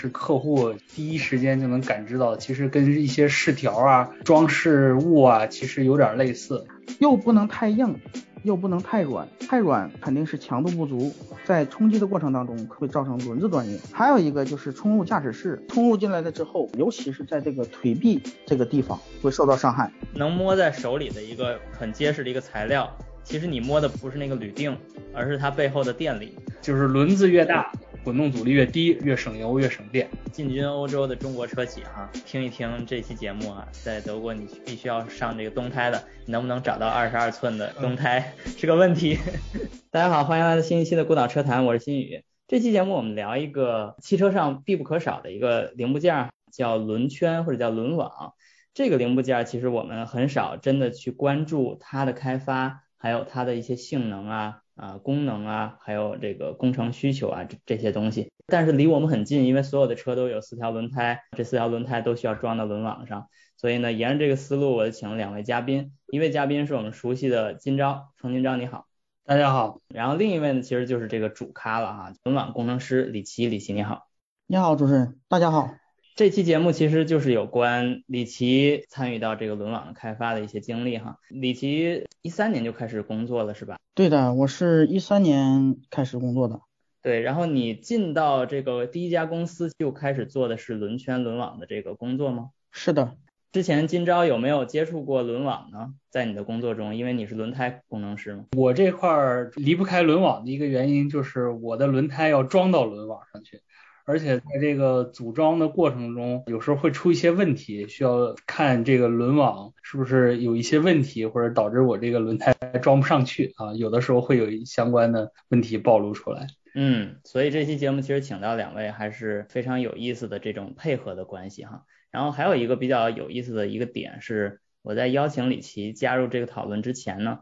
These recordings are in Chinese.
是客户第一时间就能感知到，其实跟一些饰条啊、装饰物啊，其实有点类似。又不能太硬，又不能太软，太软肯定是强度不足，在冲击的过程当中会造成轮子断裂。还有一个就是冲入驾驶室，冲入进来了之后，尤其是在这个腿臂这个地方会受到伤害。能摸在手里的一个很结实的一个材料，其实你摸的不是那个铝锭，而是它背后的电力。就是轮子越大，滚动阻力越低，越省油越省电。进军欧洲的中国车企哈，听一听这期节目啊，在德国你必须要上这个冬胎的，你能不能找到二十二寸的冬胎 是个问题。大家好，欢迎来到新一期的孤岛车谈，我是新宇。这期节目我们聊一个汽车上必不可少的一个零部件，叫轮圈或者叫轮网。这个零部件其实我们很少真的去关注它的开发，还有它的一些性能啊。啊，功能啊，还有这个工程需求啊，这这些东西，但是离我们很近，因为所有的车都有四条轮胎，这四条轮胎都需要装到轮网上，所以呢，沿着这个思路，我就请了两位嘉宾，一位嘉宾是我们熟悉的金钊，程金钊你好，大家好，然后另一位呢，其实就是这个主咖了哈，轮网工程师李琦，李琦你好，你好主持人，大家好。这期节目其实就是有关李琦参与到这个轮网的开发的一些经历哈。李琦一三年就开始工作了是吧？对的，我是一三年开始工作的。对，然后你进到这个第一家公司就开始做的是轮圈轮网的这个工作吗？是的。之前今朝有没有接触过轮网呢？在你的工作中，因为你是轮胎工程师嘛。我这块儿离不开轮网的一个原因就是我的轮胎要装到轮网上去。而且在这个组装的过程中，有时候会出一些问题，需要看这个轮网是不是有一些问题，或者导致我这个轮胎 装不上去啊。有的时候会有相关的问题暴露出来。嗯，所以这期节目其实请到两位还是非常有意思的这种配合的关系哈。然后还有一个比较有意思的一个点是，我在邀请李琦加入这个讨论之前呢，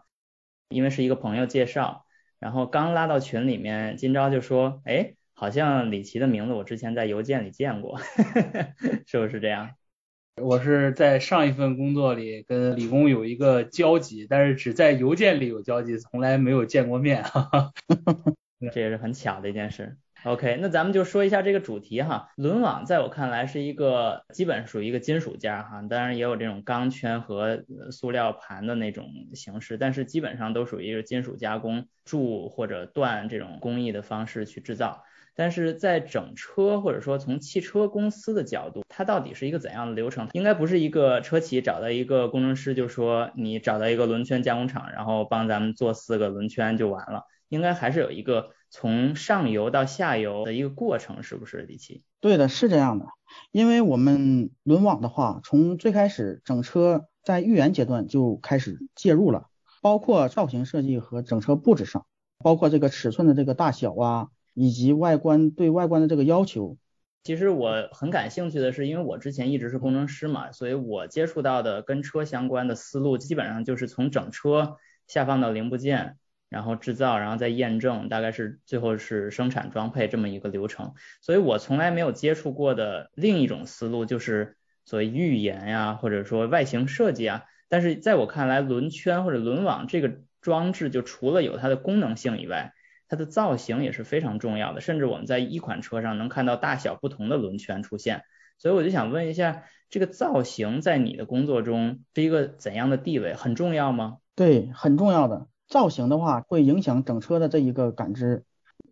因为是一个朋友介绍，然后刚拉到群里面，今朝就说，哎。好像李琦的名字我之前在邮件里见过，是不是这样？我是在上一份工作里跟李工有一个交集，但是只在邮件里有交集，从来没有见过面。这也是很巧的一件事。OK，那咱们就说一下这个主题哈。轮网在我看来是一个基本属于一个金属件哈，当然也有这种钢圈和塑料盘的那种形式，但是基本上都属于一个金属加工铸或者锻这种工艺的方式去制造。但是在整车或者说从汽车公司的角度，它到底是一个怎样的流程？应该不是一个车企找到一个工程师，就说你找到一个轮圈加工厂，然后帮咱们做四个轮圈就完了。应该还是有一个从上游到下游的一个过程，是不是李琦？对的，是这样的。因为我们轮网的话，从最开始整车在预研阶段就开始介入了，包括造型设计和整车布置上，包括这个尺寸的这个大小啊。以及外观对外观的这个要求，其实我很感兴趣的是，因为我之前一直是工程师嘛，所以我接触到的跟车相关的思路，基本上就是从整车下放到零部件，然后制造，然后再验证，大概是最后是生产装配这么一个流程。所以我从来没有接触过的另一种思路，就是所谓预言呀，或者说外形设计啊。但是在我看来，轮圈或者轮网这个装置，就除了有它的功能性以外，它的造型也是非常重要的，甚至我们在一款车上能看到大小不同的轮圈出现，所以我就想问一下，这个造型在你的工作中是一个怎样的地位？很重要吗？对，很重要的。造型的话会影响整车的这一个感知。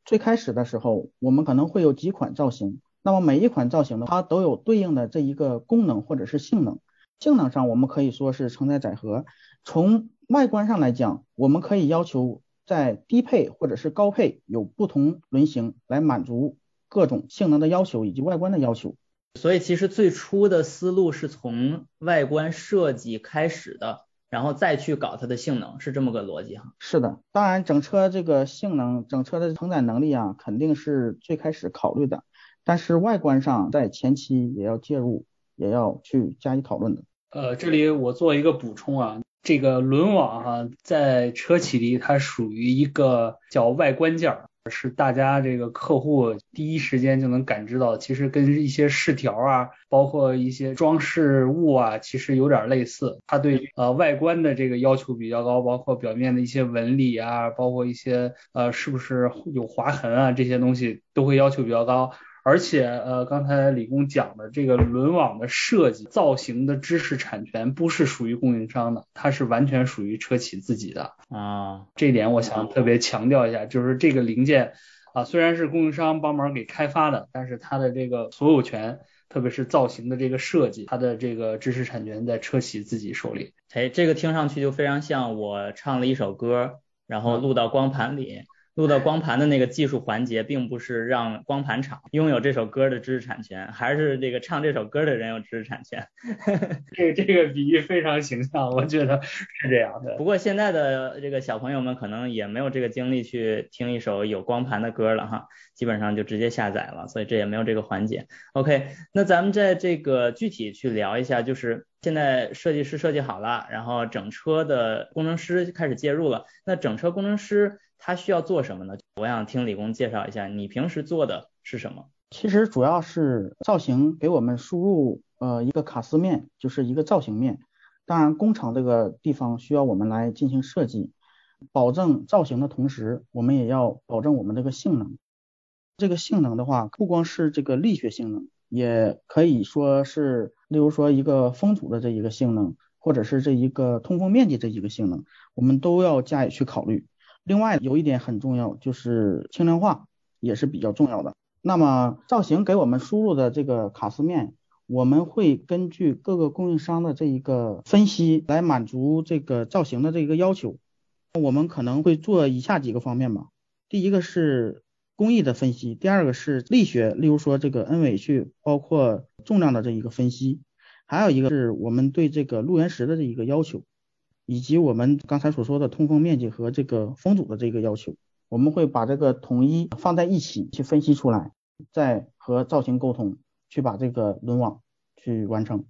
最开始的时候，我们可能会有几款造型，那么每一款造型的它都有对应的这一个功能或者是性能。性能上我们可以说是承载载荷，从外观上来讲，我们可以要求。在低配或者是高配有不同轮型来满足各种性能的要求以及外观的要求。所以其实最初的思路是从外观设计开始的，然后再去搞它的性能，是这么个逻辑哈。是的，当然整车这个性能、整车的承载能力啊，肯定是最开始考虑的，但是外观上在前期也要介入，也要去加以讨论的。呃，这里我做一个补充啊。这个轮网哈，在车企里它属于一个叫外观件儿，是大家这个客户第一时间就能感知到，其实跟一些饰条啊，包括一些装饰物啊，其实有点类似。它对呃外观的这个要求比较高，包括表面的一些纹理啊，包括一些呃是不是有划痕啊这些东西都会要求比较高。而且呃，刚才李工讲的这个轮网的设计、造型的知识产权不是属于供应商的，它是完全属于车企自己的啊。这一点我想特别强调一下，就是这个零件啊，虽然是供应商帮忙给开发的，但是它的这个所有权，特别是造型的这个设计，它的这个知识产权在车企自己手里。哎，这个听上去就非常像我唱了一首歌，然后录到光盘里。录到光盘的那个技术环节，并不是让光盘厂拥有这首歌的知识产权，还是这个唱这首歌的人有知识产权。这个这个比喻非常形象，我觉得是这样的。不过现在的这个小朋友们可能也没有这个精力去听一首有光盘的歌了哈，基本上就直接下载了，所以这也没有这个环节。OK，那咱们在这个具体去聊一下，就是现在设计师设计好了，然后整车的工程师开始介入了，那整车工程师。他需要做什么呢？我想听李工介绍一下，你平时做的是什么？其实主要是造型给我们输入呃一个卡斯面，就是一个造型面。当然工厂这个地方需要我们来进行设计，保证造型的同时，我们也要保证我们这个性能。这个性能的话，不光是这个力学性能，也可以说是，例如说一个风阻的这一个性能，或者是这一个通风面积这一个性能，我们都要加以去考虑。另外有一点很重要，就是轻量化也是比较重要的。那么造型给我们输入的这个卡斯面，我们会根据各个供应商的这一个分析来满足这个造型的这一个要求。我们可能会做以下几个方面吧。第一个是工艺的分析，第二个是力学，例如说这个 N 尾序，包括重量的这一个分析，还有一个是我们对这个路缘石的这一个要求。以及我们刚才所说的通风面积和这个风阻的这个要求，我们会把这个统一放在一起去分析出来，再和造型沟通，去把这个轮网去完成。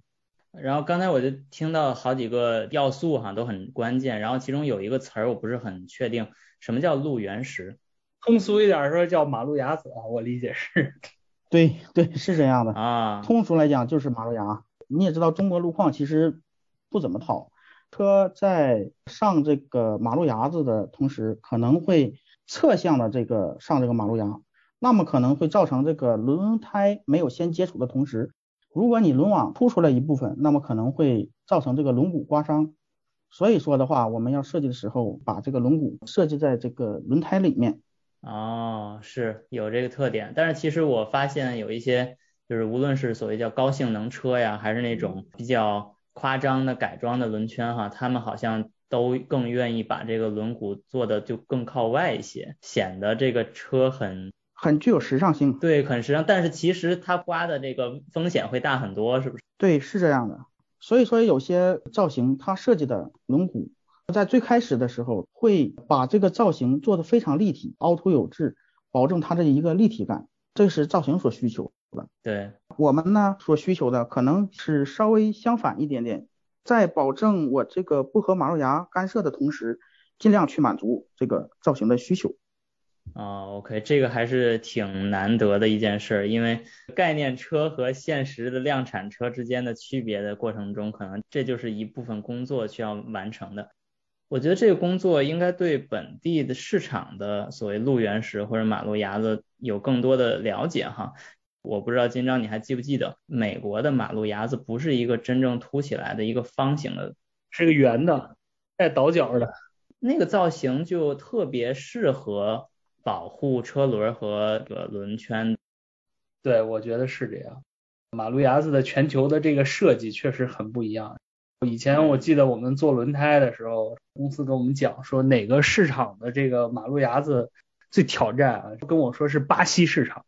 然后刚才我就听到好几个要素哈都很关键，然后其中有一个词儿我不是很确定，什么叫路原石？通俗一点说叫马路牙子啊，我理解是。对对是这样的啊，通俗来讲就是马路牙。你也知道中国路况其实不怎么好。车在上这个马路牙子的同时，可能会侧向的这个上这个马路牙，那么可能会造成这个轮胎没有先接触的同时，如果你轮网凸出来一部分，那么可能会造成这个轮毂刮伤。所以说的话，我们要设计的时候，把这个轮毂设计在这个轮胎里面。哦，是有这个特点，但是其实我发现有一些，就是无论是所谓叫高性能车呀，还是那种比较。夸张的改装的轮圈哈，他们好像都更愿意把这个轮毂做的就更靠外一些，显得这个车很很具有时尚性。对，很时尚，但是其实它刮的这个风险会大很多，是不是？对，是这样的。所以说有些造型它设计的轮毂，在最开始的时候会把这个造型做的非常立体，凹凸有致，保证它的一个立体感，这是造型所需求。对，我们呢所需求的可能是稍微相反一点点，在保证我这个不和马路牙干涉的同时，尽量去满足这个造型的需求。啊，OK，这个还是挺难得的一件事，因为概念车和现实的量产车之间的区别的过程中，可能这就是一部分工作需要完成的。我觉得这个工作应该对本地的市场的所谓路缘石或者马路牙子有更多的了解哈。我不知道金章你还记不记得，美国的马路牙子不是一个真正凸起来的一个方形的，是个圆的，带倒角的。那个造型就特别适合保护车轮和这个轮圈。对，我觉得是这样。马路牙子的全球的这个设计确实很不一样。以前我记得我们做轮胎的时候，公司跟我们讲说哪个市场的这个马路牙子最挑战啊，跟我说是巴西市场。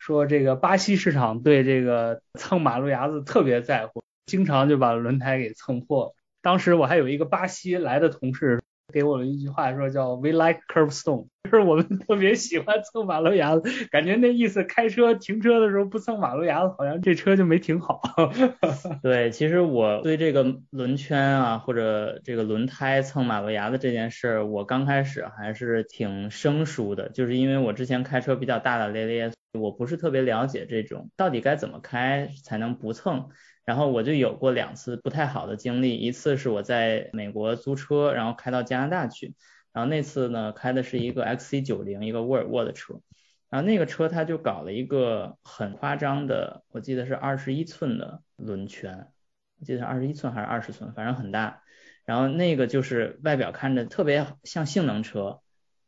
说这个巴西市场对这个蹭马路牙子特别在乎，经常就把轮胎给蹭破。当时我还有一个巴西来的同事。给我了一句话，说叫 We like curb stone，就是我们 特别喜欢蹭马路牙子，感觉那意思开车停车的时候不蹭马路牙子，好像这车就没停好。对，其实我对这个轮圈啊或者这个轮胎蹭马路牙子这件事，我刚开始还是挺生疏的，就是因为我之前开车比较大大咧咧，我不是特别了解这种到底该怎么开才能不蹭。然后我就有过两次不太好的经历，一次是我在美国租车，然后开到加拿大去，然后那次呢开的是一个 XC90，一个沃尔沃的车，然后那个车它就搞了一个很夸张的，我记得是二十一寸的轮圈，我记得是二十一寸还是二十寸，反正很大。然后那个就是外表看着特别像性能车，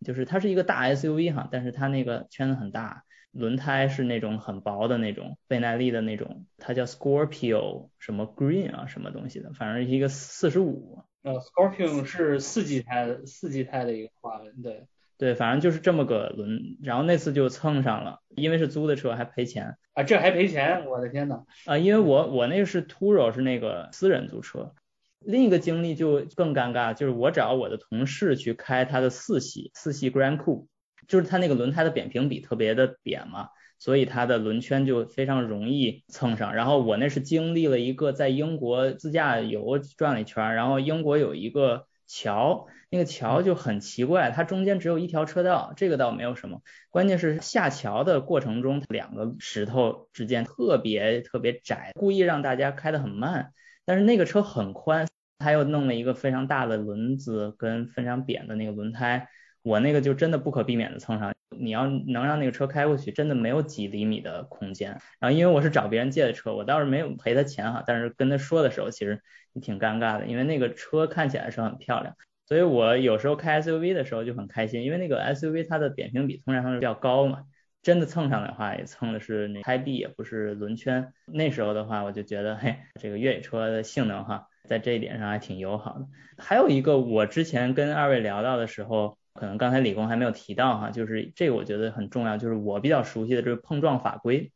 就是它是一个大 SUV 哈，但是它那个圈子很大，轮胎是那种很薄的那种倍耐力的那种，它叫 Scorpio 什么 Green 啊什么东西的，反正一个四十五。呃，Scorpio 是四季胎的，四季胎的一个花纹，对。对，反正就是这么个轮，然后那次就蹭上了，因为是租的车还赔钱啊，这还赔钱，我的天呐。啊，因为我我那个是 Turo 是那个私人租车，另一个经历就更尴尬，就是我找我的同事去开他的四系四系 Grand Coupe，就是它那个轮胎的扁平比特别的扁嘛，所以它的轮圈就非常容易蹭上。然后我那是经历了一个在英国自驾游转了一圈，然后英国有一个。桥那个桥就很奇怪，它中间只有一条车道，这个倒没有什么。关键是下桥的过程中，两个石头之间特别特别窄，故意让大家开得很慢。但是那个车很宽，他又弄了一个非常大的轮子跟非常扁的那个轮胎，我那个就真的不可避免的蹭上。你要能让那个车开过去，真的没有几厘米的空间。然后因为我是找别人借的车，我倒是没有赔他钱哈，但是跟他说的时候，其实。也挺尴尬的，因为那个车看起来是很漂亮，所以我有时候开 SUV 的时候就很开心，因为那个 SUV 它的扁平比通常是比较高嘛，真的蹭上的话也蹭的是那胎壁，也不是轮圈。那时候的话，我就觉得，嘿，这个越野车的性能哈，在这一点上还挺友好的。还有一个，我之前跟二位聊到的时候，可能刚才李工还没有提到哈，就是这个我觉得很重要，就是我比较熟悉的这个碰撞法规。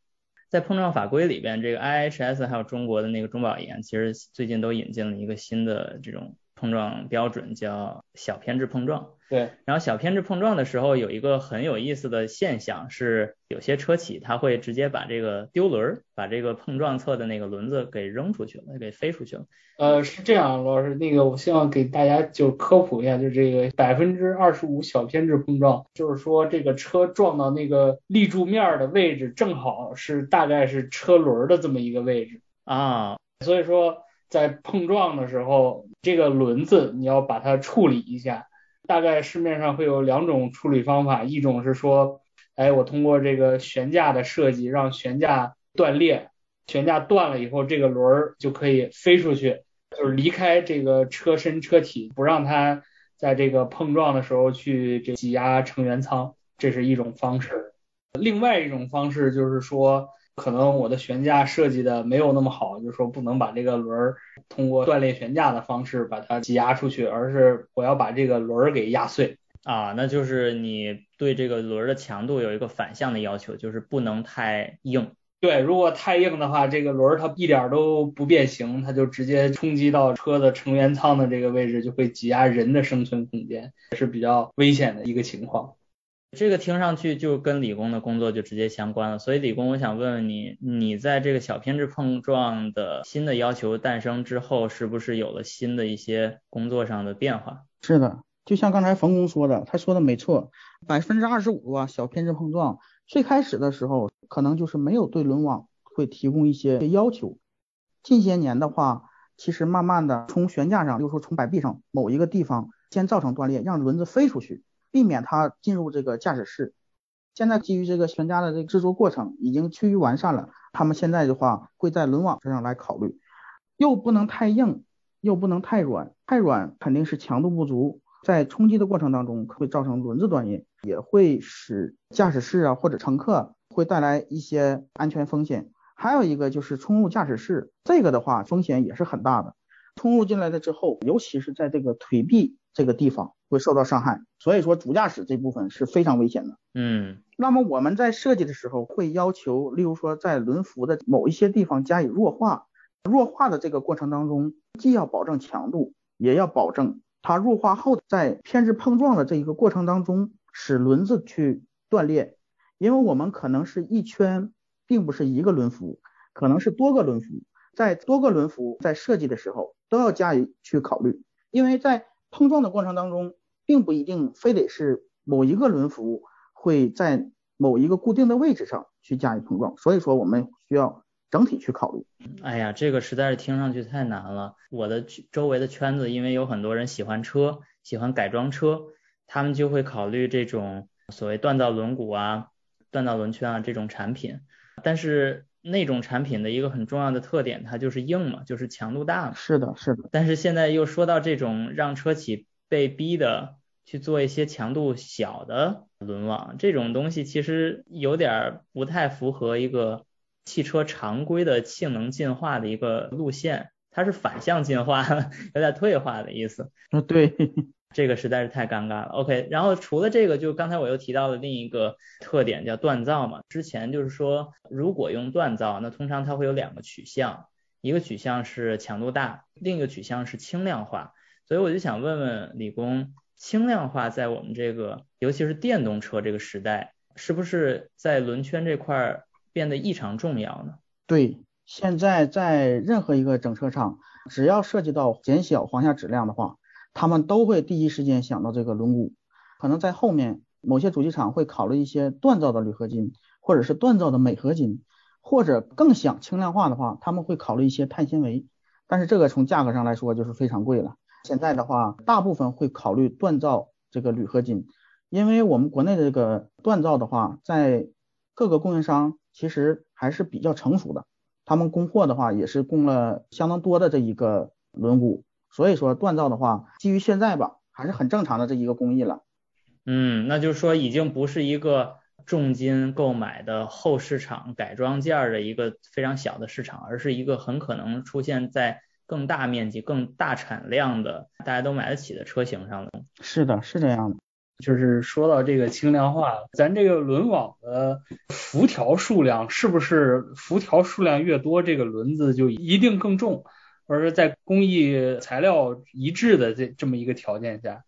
在碰撞法规里边，这个 IHS 还有中国的那个中保研，其实最近都引进了一个新的这种碰撞标准，叫小偏置碰撞。对，然后小偏置碰撞的时候，有一个很有意思的现象是，有些车企它会直接把这个丢轮，把这个碰撞侧的那个轮子给扔出去了，给飞出去了。呃，是这样，罗老师，那个我希望给大家就科普一下，就这个百分之二十五小偏置碰撞，就是说这个车撞到那个立柱面的位置，正好是大概是车轮的这么一个位置啊，所以说在碰撞的时候，这个轮子你要把它处理一下。大概市面上会有两种处理方法，一种是说，哎，我通过这个悬架的设计让悬架断裂，悬架断了以后，这个轮儿就可以飞出去，就是离开这个车身车体，不让它在这个碰撞的时候去这挤压成员舱，这是一种方式。另外一种方式就是说。可能我的悬架设计的没有那么好，就是说不能把这个轮儿通过断裂悬架的方式把它挤压出去，而是我要把这个轮儿给压碎啊，那就是你对这个轮儿的强度有一个反向的要求，就是不能太硬。对，如果太硬的话，这个轮儿它一点都不变形，它就直接冲击到车的成员舱的这个位置，就会挤压人的生存空间，是比较危险的一个情况。这个听上去就跟理工的工作就直接相关了，所以理工，我想问问你，你在这个小偏置碰撞的新的要求诞生之后，是不是有了新的一些工作上的变化？是的，就像刚才冯工说的，他说的没错，百分之二十五啊，小偏置碰撞，最开始的时候可能就是没有对轮网会提供一些要求，近些年的话，其实慢慢的从悬架上，又说从摆臂上某一个地方先造成断裂，让轮子飞出去。避免它进入这个驾驶室。现在基于这个悬架的这个制作过程已经趋于完善了，他们现在的话会在轮网身上来考虑，又不能太硬，又不能太软，太软肯定是强度不足，在冲击的过程当中会造成轮子断裂，也会使驾驶室啊或者乘客会带来一些安全风险。还有一个就是冲入驾驶室，这个的话风险也是很大的。冲入进来了之后，尤其是在这个腿臂这个地方会受到伤害，所以说主驾驶这部分是非常危险的。嗯，那么我们在设计的时候会要求，例如说在轮辐的某一些地方加以弱化，弱化的这个过程当中，既要保证强度，也要保证它弱化后在偏置碰撞的这一个过程当中使轮子去断裂，因为我们可能是一圈，并不是一个轮辐，可能是多个轮辐。在多个轮辐在设计的时候都要加以去考虑，因为在碰撞的过程当中，并不一定非得是某一个轮辐会在某一个固定的位置上去加以碰撞，所以说我们需要整体去考虑。哎呀，这个实在是听上去太难了。我的周围的圈子，因为有很多人喜欢车，喜欢改装车，他们就会考虑这种所谓锻造轮毂啊。锻造轮圈啊这种产品，但是那种产品的一个很重要的特点，它就是硬嘛，就是强度大嘛。是的，是的。但是现在又说到这种让车企被逼的去做一些强度小的轮网，这种东西其实有点不太符合一个汽车常规的性能进化的一个路线，它是反向进化，有点退化的意思。啊，对。这个实在是太尴尬了。OK，然后除了这个，就刚才我又提到了另一个特点，叫锻造嘛。之前就是说，如果用锻造，那通常它会有两个取向，一个取向是强度大，另一个取向是轻量化。所以我就想问问李工，轻量化在我们这个，尤其是电动车这个时代，是不是在轮圈这块变得异常重要呢？对，现在在任何一个整车厂，只要涉及到减小簧下质量的话。他们都会第一时间想到这个轮毂，可能在后面某些主机厂会考虑一些锻造的铝合金，或者是锻造的镁合金，或者更想轻量化的话，他们会考虑一些碳纤维。但是这个从价格上来说就是非常贵了。现在的话，大部分会考虑锻造这个铝合金，因为我们国内的这个锻造的话，在各个供应商其实还是比较成熟的，他们供货的话也是供了相当多的这一个轮毂。所以说锻造的话，基于现在吧，还是很正常的这一个工艺了。嗯，那就是说已经不是一个重金购买的后市场改装件的一个非常小的市场，而是一个很可能出现在更大面积、更大产量的大家都买得起的车型上了。是的，是这样的。就是说到这个轻量化，咱这个轮网的辐条数量是不是辐条数量越多，这个轮子就一定更重？而是在工艺材料一致的这这么一个条件下，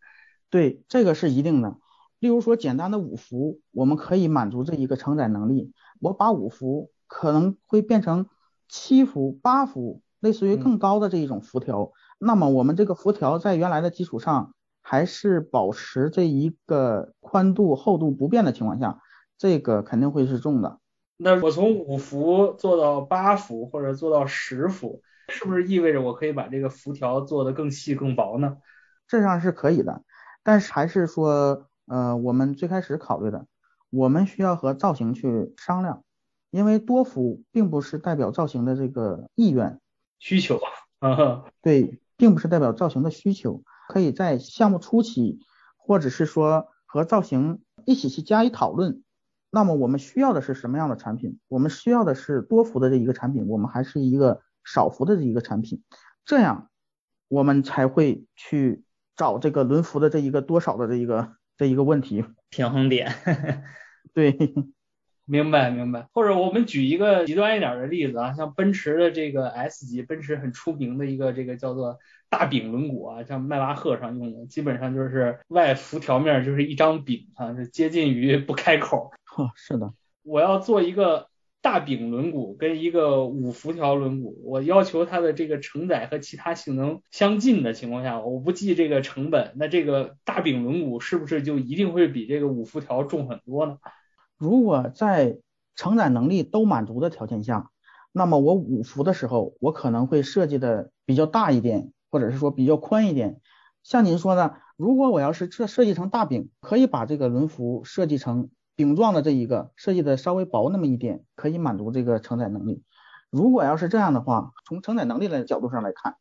对这个是一定的。例如说简单的五伏，我们可以满足这一个承载能力。我把五伏可能会变成七伏、八伏，类似于更高的这一种辐条。那么我们这个辐条在原来的基础上，还是保持这一个宽度、厚度不变的情况下，这个肯定会是重的。那我从五伏做到八伏，或者做到十伏。是不是意味着我可以把这个辐条做得更细更薄呢？这样是可以的，但是还是说，呃，我们最开始考虑的，我们需要和造型去商量，因为多幅并不是代表造型的这个意愿需求 啊，对，并不是代表造型的需求，可以在项目初期，或者是说和造型一起去加以讨论。那么我们需要的是什么样的产品？我们需要的是多幅的这一个产品，我们还是一个。少幅的这一个产品，这样我们才会去找这个轮幅的这一个多少的这一个这一个问题平衡点。对，明白明白。或者我们举一个极端一点的例子啊，像奔驰的这个 S 级，奔驰很出名的一个这个叫做大饼轮毂啊，像迈巴赫上用的，基本上就是外辐条面就是一张饼啊，是接近于不开口。呵，是的。我要做一个。大饼轮毂跟一个五辐条轮毂，我要求它的这个承载和其他性能相近的情况下，我不计这个成本，那这个大饼轮毂是不是就一定会比这个五辐条重很多呢？如果在承载能力都满足的条件下，那么我五辐的时候，我可能会设计的比较大一点，或者是说比较宽一点。像您说的，如果我要是设设计成大饼，可以把这个轮辐设计成。饼状的这一个设计的稍微薄那么一点，可以满足这个承载能力。如果要是这样的话，从承载能力的角度上来看，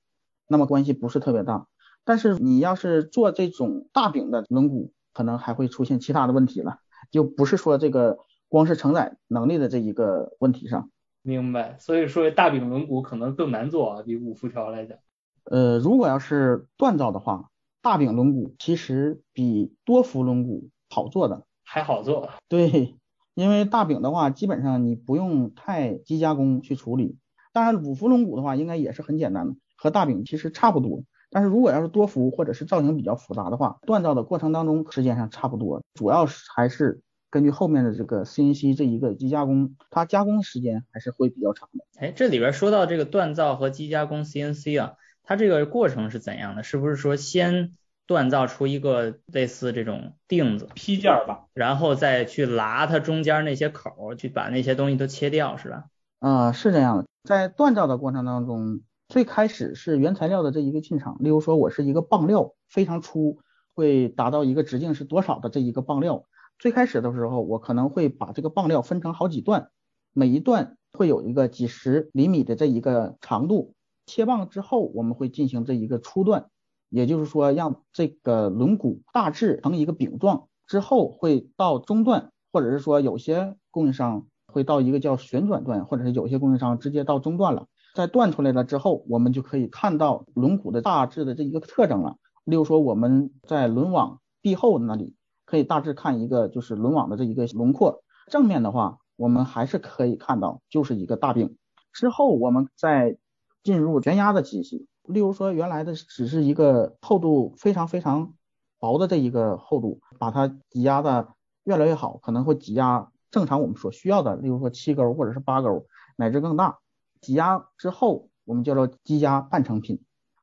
那么关系不是特别大。但是你要是做这种大饼的轮毂，可能还会出现其他的问题了，就不是说这个光是承载能力的这一个问题上。明白。所以说大饼轮毂可能更难做啊，比五辐条来讲。呃，如果要是锻造的话，大饼轮毂其实比多辐轮毂好做的。还好做，对，因为大饼的话，基本上你不用太机加工去处理。当然，五福龙骨的话，应该也是很简单的，和大饼其实差不多。但是如果要是多伏或者是造型比较复杂的话，锻造的过程当中时间上差不多，主要是还是根据后面的这个 CNC 这一个机加工，它加工时间还是会比较长的。哎，这里边说到这个锻造和机加工 CNC 啊，它这个过程是怎样的？是不是说先？锻造出一个类似这种钉子批件吧，然后再去拉它中间那些口，去把那些东西都切掉，是吧？啊，是这样的。在锻造的过程当中，最开始是原材料的这一个进场，例如说我是一个棒料，非常粗，会达到一个直径是多少的这一个棒料，最开始的时候，我可能会把这个棒料分成好几段，每一段会有一个几十厘米的这一个长度。切棒之后，我们会进行这一个初段，也就是说让这个轮毂大致成一个饼状，之后会到中段，或者是说有些供应商会到一个叫旋转段，或者是有些供应商直接到中段了。在断出来了之后，我们就可以看到轮毂的大致的这一个特征了。例如说我们在轮网壁后那里可以大致看一个就是轮网的这一个轮廓，正面的话我们还是可以看到就是一个大饼。之后我们再进入悬压的机器，例如说原来的只是一个厚度非常非常薄的这一个厚度，把它挤压的越来越好，可能会挤压正常我们所需要的，例如说七勾或者是八勾乃至更大。挤压之后，我们叫做机加半成品，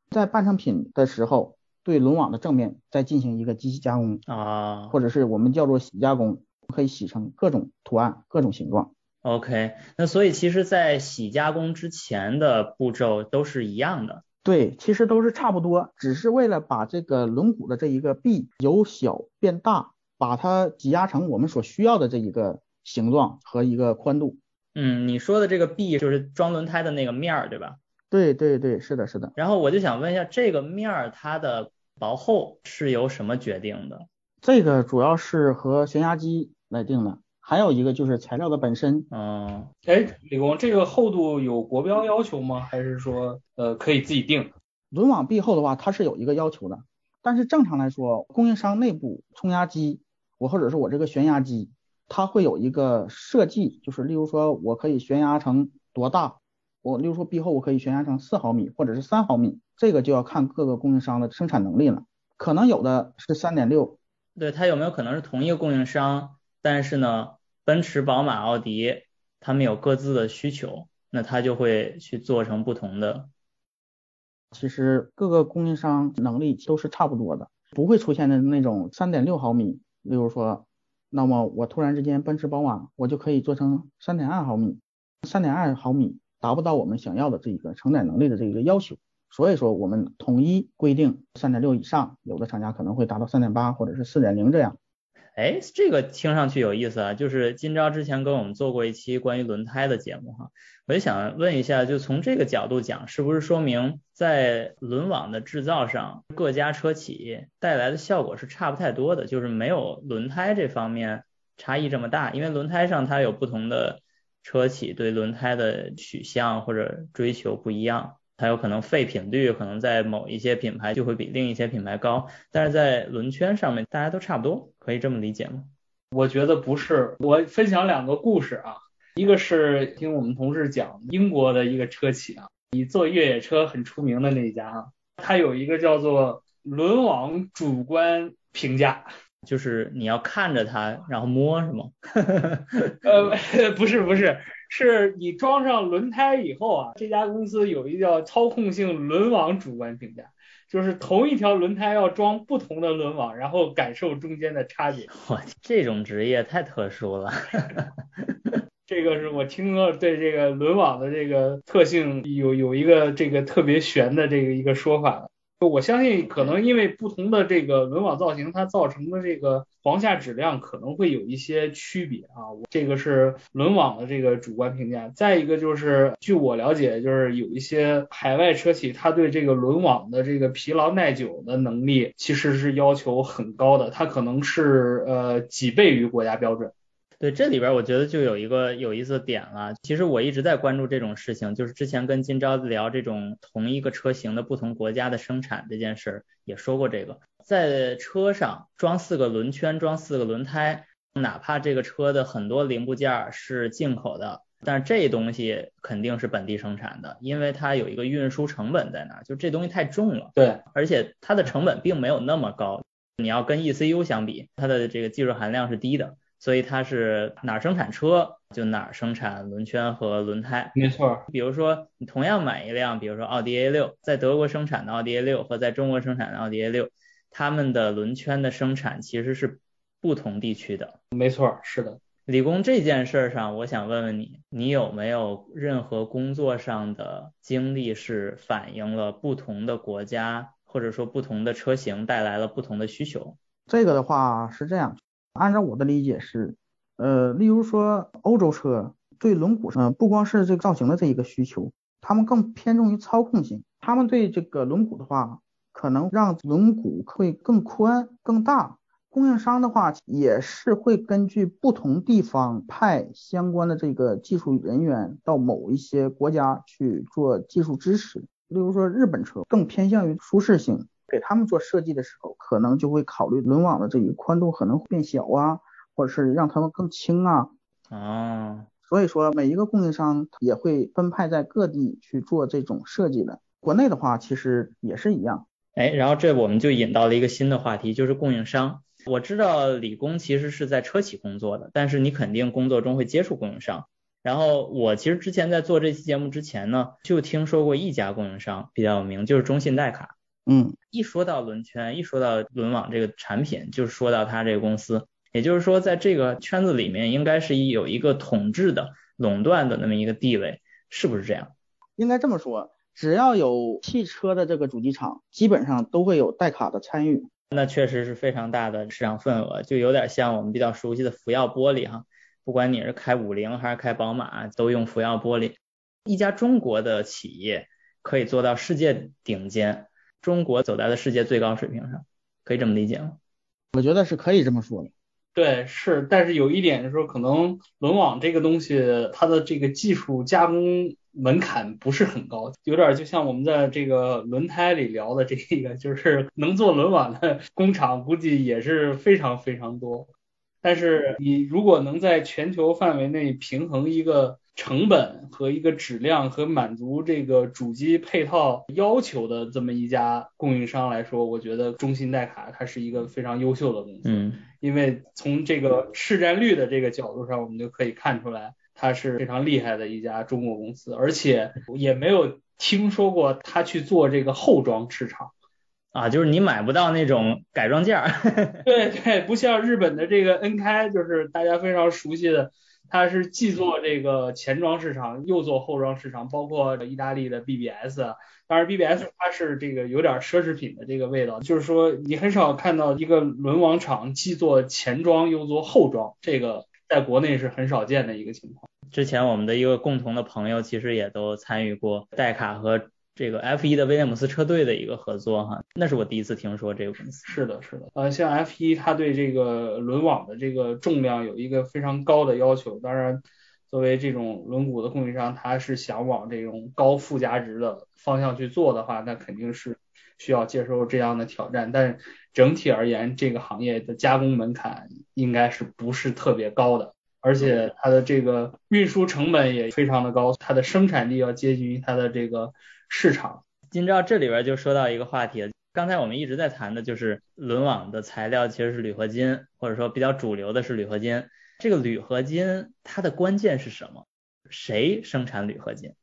在半成品的时候，对轮网的正面再进行一个机器加工啊，或者是我们叫做洗加工，可以洗成各种图案、各种形状。OK，那所以其实，在洗加工之前的步骤都是一样的。对，其实都是差不多，只是为了把这个轮毂的这一个臂由小变大，把它挤压成我们所需要的这一个形状和一个宽度。嗯，你说的这个臂就是装轮胎的那个面儿，对吧？对对对，是的，是的。然后我就想问一下，这个面儿它的薄厚是由什么决定的？这个主要是和悬压机来定的。还有一个就是材料的本身，嗯，哎，李工，这个厚度有国标要求吗？还是说，呃，可以自己定？轮网壁厚的话，它是有一个要求的，但是正常来说，供应商内部冲压机，我或者是我这个旋压机，它会有一个设计，就是例如说我可以悬压成多大，我例如说壁厚我可以悬压成四毫米或者是三毫米，这个就要看各个供应商的生产能力了，可能有的是三点六，对，它有没有可能是同一个供应商？但是呢，奔驰、宝马、奥迪，他们有各自的需求，那他就会去做成不同的。其实各个供应商能力都是差不多的，不会出现的那种三点六毫米。例如说，那么我突然之间奔驰、宝马，我就可以做成三点二毫米，三点二毫米达不到我们想要的这一个承载能力的这一个要求，所以说我们统一规定三点六以上，有的厂家可能会达到三点八或者是四点零这样。哎，这个听上去有意思啊！就是今朝之前跟我们做过一期关于轮胎的节目哈，我就想问一下，就从这个角度讲，是不是说明在轮网的制造上，各家车企带来的效果是差不太多的，就是没有轮胎这方面差异这么大？因为轮胎上它有不同的车企对轮胎的取向或者追求不一样。它有可能废品率可能在某一些品牌就会比另一些品牌高，但是在轮圈上面大家都差不多，可以这么理解吗？我觉得不是，我分享两个故事啊，一个是听我们同事讲，英国的一个车企啊，以做越野车很出名的那一家啊，它有一个叫做轮网主观评价。就是你要看着它，然后摸是吗？呃，不是不是，是你装上轮胎以后啊，这家公司有一个叫操控性轮网主观评价，就是同一条轮胎要装不同的轮网，然后感受中间的差别。哇，这种职业太特殊了。这个是我听说对这个轮网的这个特性有有一个这个特别玄的这个一个说法。我相信可能因为不同的这个轮网造型，它造成的这个簧下质量可能会有一些区别啊。我这个是轮网的这个主观评价。再一个就是，据我了解，就是有一些海外车企，它对这个轮网的这个疲劳耐久的能力其实是要求很高的，它可能是呃几倍于国家标准。对，这里边我觉得就有一个有意思的点了。其实我一直在关注这种事情，就是之前跟金钊聊这种同一个车型的不同国家的生产这件事儿，也说过这个，在车上装四个轮圈，装四个轮胎，哪怕这个车的很多零部件是进口的，但是这东西肯定是本地生产的，因为它有一个运输成本在那，就这东西太重了。对，而且它的成本并没有那么高，你要跟 ECU 相比，它的这个技术含量是低的。所以它是哪儿生产车就哪儿生产轮圈和轮胎，没错。比如说你同样买一辆，比如说奥迪 A 六，在德国生产的奥迪 A 六和在中国生产的奥迪 A 六，他们的轮圈的生产其实是不同地区的。没错，是的。理工这件事上，我想问问你，你有没有任何工作上的经历是反映了不同的国家或者说不同的车型带来了不同的需求？这个的话是这样。按照我的理解是，呃，例如说欧洲车对轮毂上不光是这个造型的这一个需求，他们更偏重于操控性。他们对这个轮毂的话，可能让轮毂会更宽更大。供应商的话也是会根据不同地方派相关的这个技术人员到某一些国家去做技术支持。例如说日本车更偏向于舒适性，给他们做设计的时候，可能就会考虑轮网的这个宽度可能会变小啊，或者是让他们更轻啊。哦，所以说每一个供应商也会分派在各地去做这种设计的。国内的话其实也是一样。哎，然后这我们就引到了一个新的话题，就是供应商。我知道理工其实是在车企工作的，但是你肯定工作中会接触供应商。然后我其实之前在做这期节目之前呢，就听说过一家供应商比较有名，就是中信代卡。嗯，一说到轮圈，一说到轮网这个产品，就说到他这个公司。也就是说，在这个圈子里面，应该是有一个统治的、垄断的那么一个地位，是不是这样？应该这么说。只要有汽车的这个主机厂，基本上都会有代卡的参与。那确实是非常大的市场份额，就有点像我们比较熟悉的福耀玻璃哈。不管你是开五菱还是开宝马，都用福耀玻璃。一家中国的企业可以做到世界顶尖，中国走在了世界最高水平上，可以这么理解吗？我觉得是可以这么说的。对，是，但是有一点就是说，可能轮网这个东西，它的这个技术加工。门槛不是很高，有点就像我们在这个轮胎里聊的这个，就是能做轮网的工厂估计也是非常非常多。但是你如果能在全球范围内平衡一个成本和一个质量和满足这个主机配套要求的这么一家供应商来说，我觉得中信代卡它是一个非常优秀的公司。嗯，因为从这个市占率的这个角度上，我们就可以看出来。它是非常厉害的一家中国公司，而且也没有听说过它去做这个后装市场啊，就是你买不到那种改装件儿。对对，不像日本的这个 N 开，就是大家非常熟悉的，它是既做这个前装市场，又做后装市场，包括意大利的 BBS，当然 BBS 它是这个有点奢侈品的这个味道，就是说你很少看到一个轮网厂既做前装又做后装，这个。在国内是很少见的一个情况。之前我们的一个共同的朋友，其实也都参与过戴卡和这个 F1 的威廉姆斯车队的一个合作哈，那是我第一次听说这个公司。是的，是的，呃，像 F1 它对这个轮网的这个重量有一个非常高的要求，当然作为这种轮毂的供应商，他是想往这种高附加值的方向去做的话，那肯定是需要接受这样的挑战，但。整体而言，这个行业的加工门槛应该是不是特别高的，而且它的这个运输成本也非常的高，它的生产力要接近于它的这个市场。今朝这里边就说到一个话题，刚才我们一直在谈的就是轮网的材料其实是铝合金，或者说比较主流的是铝合金。这个铝合金它的关键是什么？谁生产铝合金？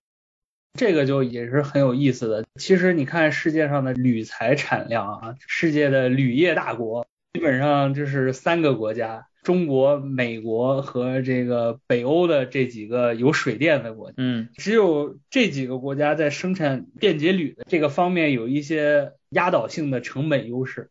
这个就也是很有意思的。其实你看世界上的铝材产量啊，世界的铝业大国基本上就是三个国家：中国、美国和这个北欧的这几个有水电的国家。嗯，只有这几个国家在生产电解铝的这个方面有一些压倒性的成本优势。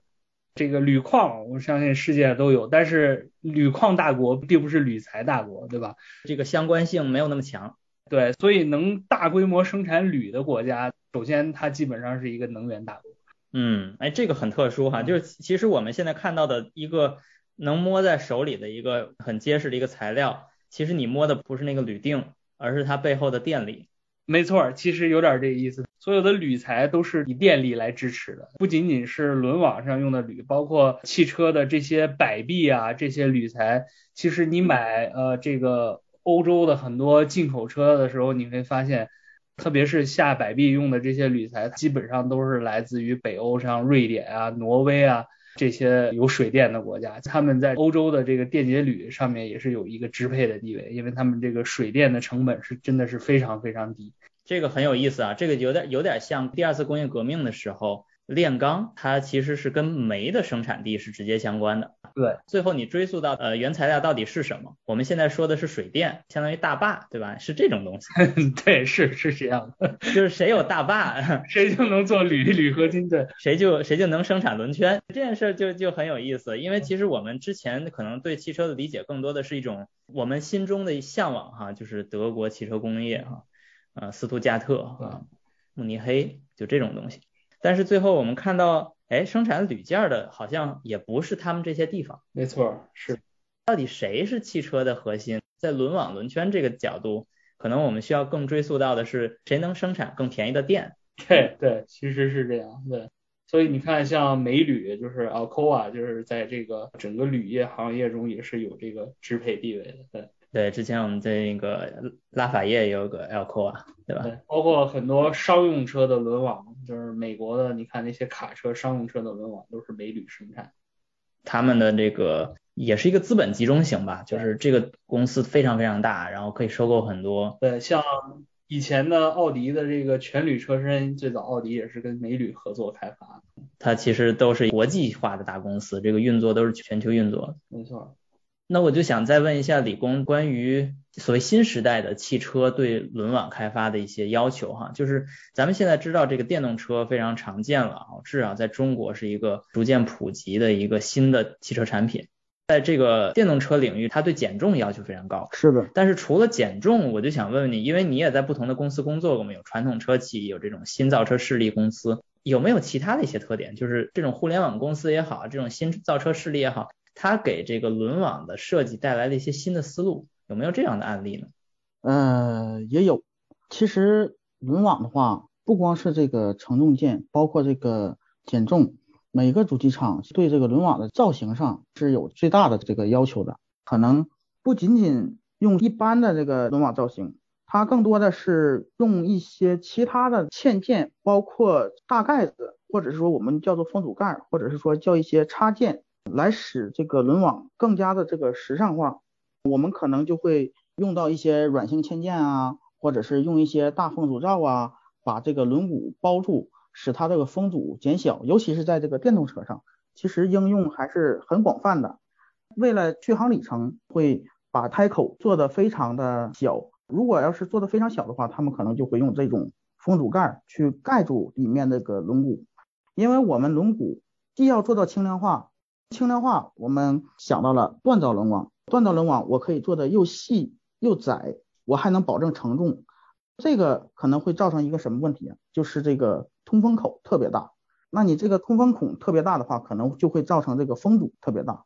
这个铝矿，我相信世界都有，但是铝矿大国并不是铝材大国，对吧？这个相关性没有那么强。对，所以能大规模生产铝的国家，首先它基本上是一个能源大国。嗯，哎，这个很特殊哈，就是其实我们现在看到的一个能摸在手里的一个很结实的一个材料，其实你摸的不是那个铝锭，而是它背后的电力。没错，其实有点这个意思。所有的铝材都是以电力来支持的，不仅仅是轮网上用的铝，包括汽车的这些摆臂啊，这些铝材，其实你买呃这个。欧洲的很多进口车的时候，你会发现，特别是下摆臂用的这些铝材，基本上都是来自于北欧，像瑞典啊、挪威啊这些有水电的国家。他们在欧洲的这个电解铝上面也是有一个支配的地位，因为他们这个水电的成本是真的是非常非常低。这个很有意思啊，这个有点有点像第二次工业革命的时候，炼钢，它其实是跟煤的生产地是直接相关的。对，最后你追溯到呃原材料到底是什么？我们现在说的是水电，相当于大坝，对吧？是这种东西。对，是是这样的，就是谁有大坝，谁就能做铝铝合金，对，谁就谁就能生产轮圈。这件事就就很有意思，因为其实我们之前可能对汽车的理解更多的是一种我们心中的向往哈，就是德国汽车工业哈，呃，斯图加特啊，慕尼黑就这种东西。但是最后我们看到。哎，生产铝件的好像也不是他们这些地方。没错，是。到底谁是汽车的核心？在轮网轮圈这个角度，可能我们需要更追溯到的是谁能生产更便宜的电。对对，其实是这样。对，所以你看，像美铝，就是 Alcoa，就是在这个整个铝业行业中也是有这个支配地位的。对。对，之前我们在那个拉法叶也有个 Alcoa，对吧？对，包括很多商用车的轮网，就是美国的，你看那些卡车、商用车的轮网都是美铝生产。他们的这个也是一个资本集中型吧，就是这个公司非常非常大，然后可以收购很多。对，像以前的奥迪的这个全铝车身，最早奥迪也是跟美铝合作开发。它其实都是国际化的大公司，这个运作都是全球运作。没错。那我就想再问一下李工，关于所谓新时代的汽车对轮网开发的一些要求哈，就是咱们现在知道这个电动车非常常见了啊，至少在中国是一个逐渐普及的一个新的汽车产品，在这个电动车领域，它对减重要求非常高。是的。但是除了减重，我就想问问你，因为你也在不同的公司工作过嘛，有传统车企，有这种新造车势力公司，有没有其他的一些特点？就是这种互联网公司也好，这种新造车势力也好。它给这个轮网的设计带来了一些新的思路，有没有这样的案例呢？呃，也有。其实轮网的话，不光是这个承重件，包括这个减重，每个主机厂对这个轮网的造型上是有最大的这个要求的。可能不仅仅用一般的这个轮网造型，它更多的是用一些其他的嵌件，包括大盖子，或者是说我们叫做风阻盖，或者是说叫一些插件。来使这个轮网更加的这个时尚化，我们可能就会用到一些软性嵌件啊，或者是用一些大风阻罩啊，把这个轮毂包住，使它这个风阻减小。尤其是在这个电动车上，其实应用还是很广泛的。为了续航里程，会把胎口做的非常的小。如果要是做的非常小的话，他们可能就会用这种风阻盖去盖住里面那个轮毂，因为我们轮毂既要做到轻量化。轻量化，我们想到了锻造轮网。锻造轮网，我可以做的又细又窄，我还能保证承重。这个可能会造成一个什么问题啊？就是这个通风口特别大。那你这个通风孔特别大的话，可能就会造成这个风阻特别大。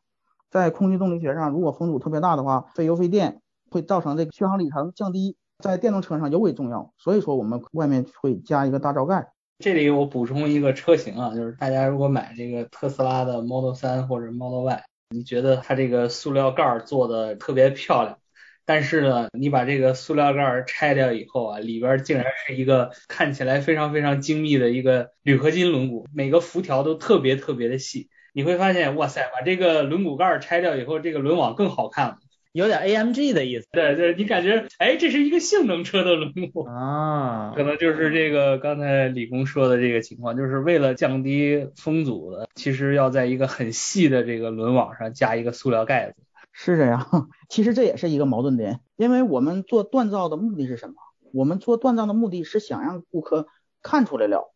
在空气动力学上，如果风阻特别大的话，费油费电，会造成这个续航里程降低，在电动车上尤为重要。所以说，我们外面会加一个大罩盖。这里我补充一个车型啊，就是大家如果买这个特斯拉的 Model 3或者 Model Y，你觉得它这个塑料盖做的特别漂亮，但是呢，你把这个塑料盖拆掉以后啊，里边竟然是一个看起来非常非常精密的一个铝合金轮毂，每个辐条都特别特别的细，你会发现，哇塞，把这个轮毂盖拆掉以后，这个轮网更好看了。有点 AMG 的意思，对对，你感觉哎，这是一个性能车的轮毂啊，可能就是这个刚才李工说的这个情况，就是为了降低风阻的，其实要在一个很细的这个轮网上加一个塑料盖子，是这样。其实这也是一个矛盾点，因为我们做锻造的目的是什么？我们做锻造的目的是想让顾客看出来了，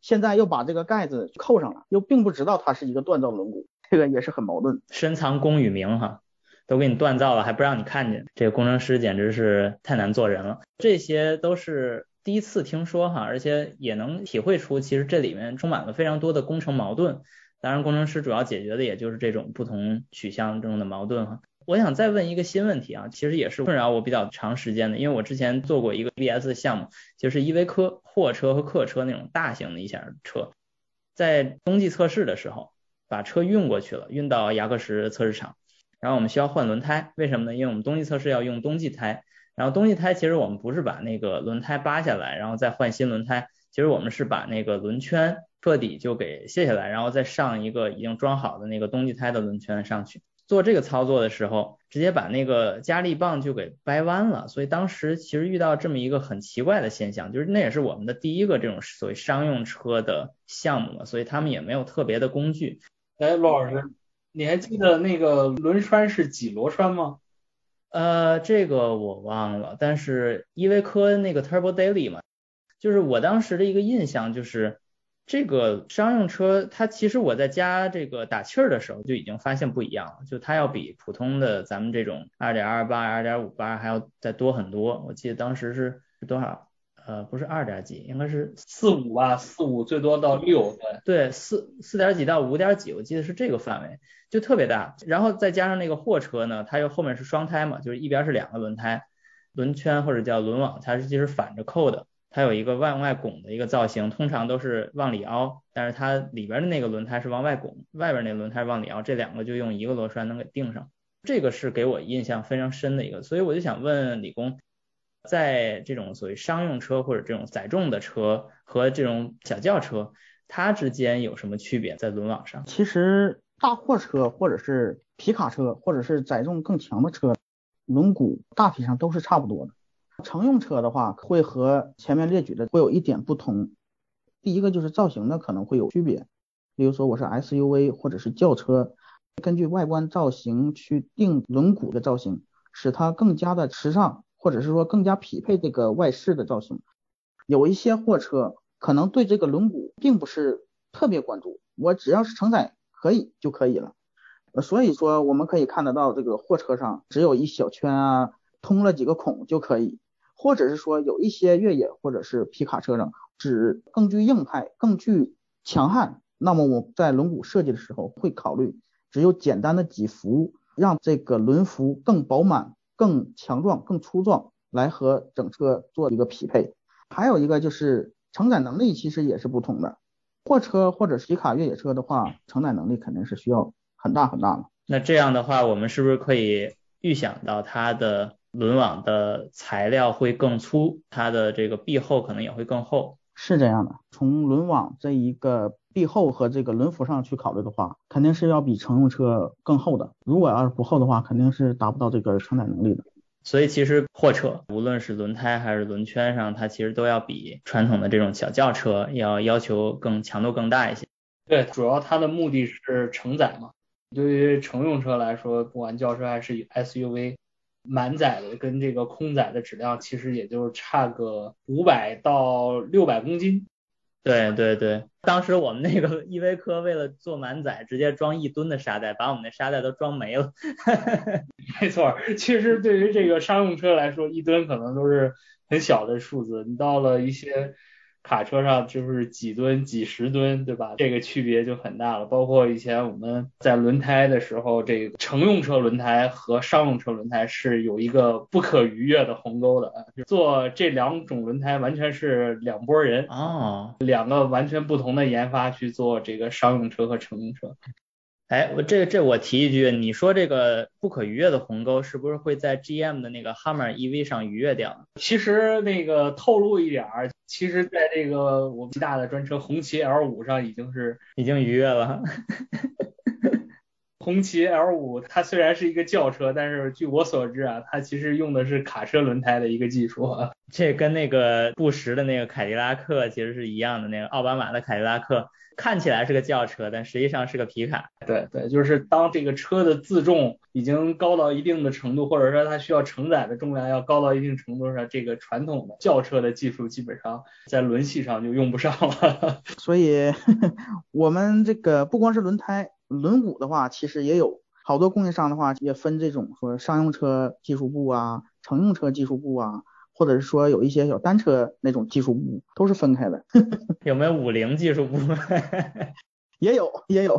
现在又把这个盖子扣上了，又并不知道它是一个锻造轮毂，这个也是很矛盾，深藏功与名哈。都给你锻造了，还不让你看见，这个工程师简直是太难做人了。这些都是第一次听说哈，而且也能体会出，其实这里面充满了非常多的工程矛盾。当然，工程师主要解决的也就是这种不同取向中的矛盾哈。我想再问一个新问题啊，其实也是困扰我比较长时间的，因为我之前做过一个 BS 项目，就是依维柯货车和客车那种大型的一下车，在冬季测试的时候，把车运过去了，运到牙克石测试场。然后我们需要换轮胎，为什么呢？因为我们冬季测试要用冬季胎。然后冬季胎其实我们不是把那个轮胎扒下来，然后再换新轮胎，其实我们是把那个轮圈彻底就给卸下来，然后再上一个已经装好的那个冬季胎的轮圈上去。做这个操作的时候，直接把那个加力棒就给掰弯了，所以当时其实遇到这么一个很奇怪的现象，就是那也是我们的第一个这种所谓商用车的项目嘛，所以他们也没有特别的工具。哎，陆老师，你还记得那个轮栓是几螺栓吗？呃，这个我忘了，但是依维柯那个 Turbo Daily 嘛，就是我当时的一个印象就是。这个商用车，它其实我在加这个打气儿的时候就已经发现不一样了，就它要比普通的咱们这种二点二八、二点五八还要再多很多。我记得当时是多少？呃，不是二点几，应该是四五吧，四五最多到六。对对，四四点几到五点几，我记得是这个范围，就特别大。然后再加上那个货车呢，它又后面是双胎嘛，就是一边是两个轮胎，轮圈或者叫轮网，它是其实反着扣的。它有一个往外拱的一个造型，通常都是往里凹，但是它里边的那个轮胎是往外拱，外边那轮胎往里凹，这两个就用一个螺栓能给定上。这个是给我印象非常深的一个，所以我就想问李工，在这种所谓商用车或者这种载重的车和这种小轿车，它之间有什么区别在轮网上？其实大货车或者是皮卡车或者是载重更强的车，轮毂大体上都是差不多的。乘用车的话，会和前面列举的会有一点不同。第一个就是造型呢可能会有区别，比如说我是 SUV 或者是轿车，根据外观造型去定轮毂的造型，使它更加的时尚，或者是说更加匹配这个外饰的造型。有一些货车可能对这个轮毂并不是特别关注，我只要是承载可以就可以了。所以说我们可以看得到这个货车上只有一小圈啊，通了几个孔就可以。或者是说有一些越野或者是皮卡车上只更具硬派、更具强悍，那么我在轮毂设计的时候会考虑只有简单的几伏，让这个轮辐更饱满、更强壮、更粗壮，来和整车做一个匹配。还有一个就是承载能力其实也是不同的，货车或者皮卡越野车的话，承载能力肯定是需要很大很大的。那这样的话，我们是不是可以预想到它的？轮网的材料会更粗，它的这个壁厚可能也会更厚，是这样的。从轮网这一个壁厚和这个轮辐上去考虑的话，肯定是要比乘用车更厚的。如果要是不厚的话，肯定是达不到这个承载能力的。所以其实货车无论是轮胎还是轮圈上，它其实都要比传统的这种小轿车要要求更强度更大一些。对，主要它的目的是承载嘛。对于乘用车来说，不管轿车还是 SUV。满载的跟这个空载的质量其实也就差个五百到六百公斤。对对对，当时我们那个依维柯为了做满载，直接装一吨的沙袋，把我们那沙袋都装没了。没错，其实对于这个商用车来说，一吨可能都是很小的数字。你到了一些。卡车上就是几吨、几十吨，对吧？这个区别就很大了。包括以前我们在轮胎的时候，这个乘用车轮胎和商用车轮胎是有一个不可逾越的鸿沟的。做这两种轮胎完全是两拨人啊，两个完全不同的研发去做这个商用车和乘用车。哎，我这这我提一句，你说这个不可逾越的鸿沟是不是会在 GM 的那个 Hummer EV 上逾越掉？其实那个透露一点儿，其实在这个我们极大的专车红旗 L5 上已经是已经逾越了。红旗 L5 它虽然是一个轿车，但是据我所知啊，它其实用的是卡车轮胎的一个技术。这跟那个布什的那个凯迪拉克其实是一样的，那个奥巴马的凯迪拉克。看起来是个轿车，但实际上是个皮卡。对对，就是当这个车的自重已经高到一定的程度，或者说它需要承载的重量要高到一定程度上，这个传统的轿车的技术基本上在轮系上就用不上了。所以，我们这个不光是轮胎、轮毂的话，其实也有好多供应商的话也分这种说商用车技术部啊、乘用车技术部啊。或者是说有一些小单车那种技术部都是分开的，有没有五菱技术部？也有也有，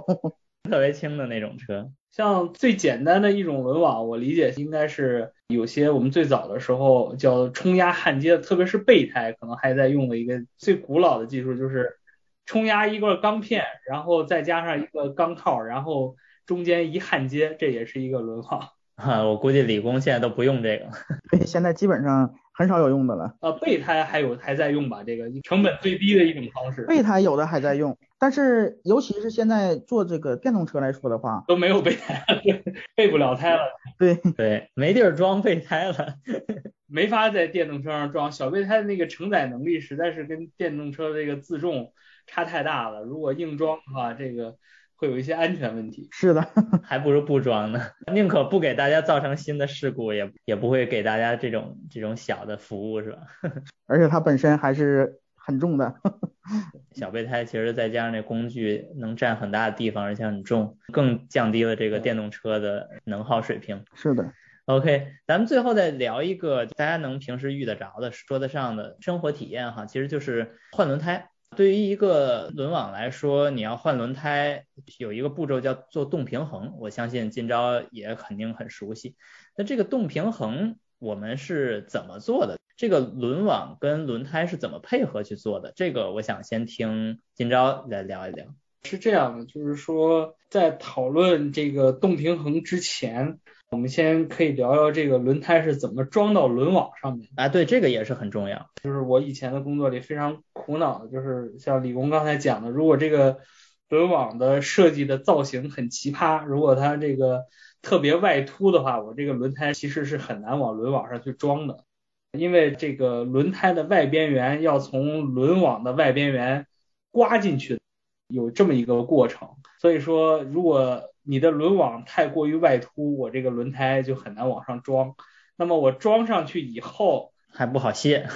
特别轻的那种车。像最简单的一种轮网，我理解应该是有些我们最早的时候叫冲压焊接，特别是备胎可能还在用的一个最古老的技术，就是冲压一个钢片，然后再加上一个钢套，然后中间一焊接，这也是一个轮网。啊，我估计理工现在都不用这个。对，现在基本上很少有用的了。呃，备胎还有还在用吧？这个成本最低的一种方式。备胎有的还在用，但是尤其是现在做这个电动车来说的话，都没有备胎，备不了胎了。对 对，没地儿装备胎了，没法在电动车上装。小备胎的那个承载能力实在是跟电动车这个自重差太大了。如果硬装的话，这个。会有一些安全问题，是的，还不如不装呢，宁可不给大家造成新的事故，也也不会给大家这种这种小的服务，是吧？而且它本身还是很重的，小备胎其实再加上那工具能占很大的地方，而且很重，更降低了这个电动车的能耗水平。是的，OK，咱们最后再聊一个大家能平时遇得着的、说得上的生活体验哈，其实就是换轮胎。对于一个轮网来说，你要换轮胎，有一个步骤叫做动平衡，我相信今朝也肯定很熟悉。那这个动平衡我们是怎么做的？这个轮网跟轮胎是怎么配合去做的？这个我想先听今朝来聊一聊。是这样的，就是说在讨论这个动平衡之前。我们先可以聊聊这个轮胎是怎么装到轮网上面啊？对，这个也是很重要。就是我以前的工作里非常苦恼的，就是像李工刚才讲的，如果这个轮网的设计的造型很奇葩，如果它这个特别外凸的话，我这个轮胎其实是很难往轮网上去装的，因为这个轮胎的外边缘要从轮网的外边缘刮进去，有这么一个过程。所以说，如果你的轮网太过于外凸，我这个轮胎就很难往上装。那么我装上去以后还不好卸，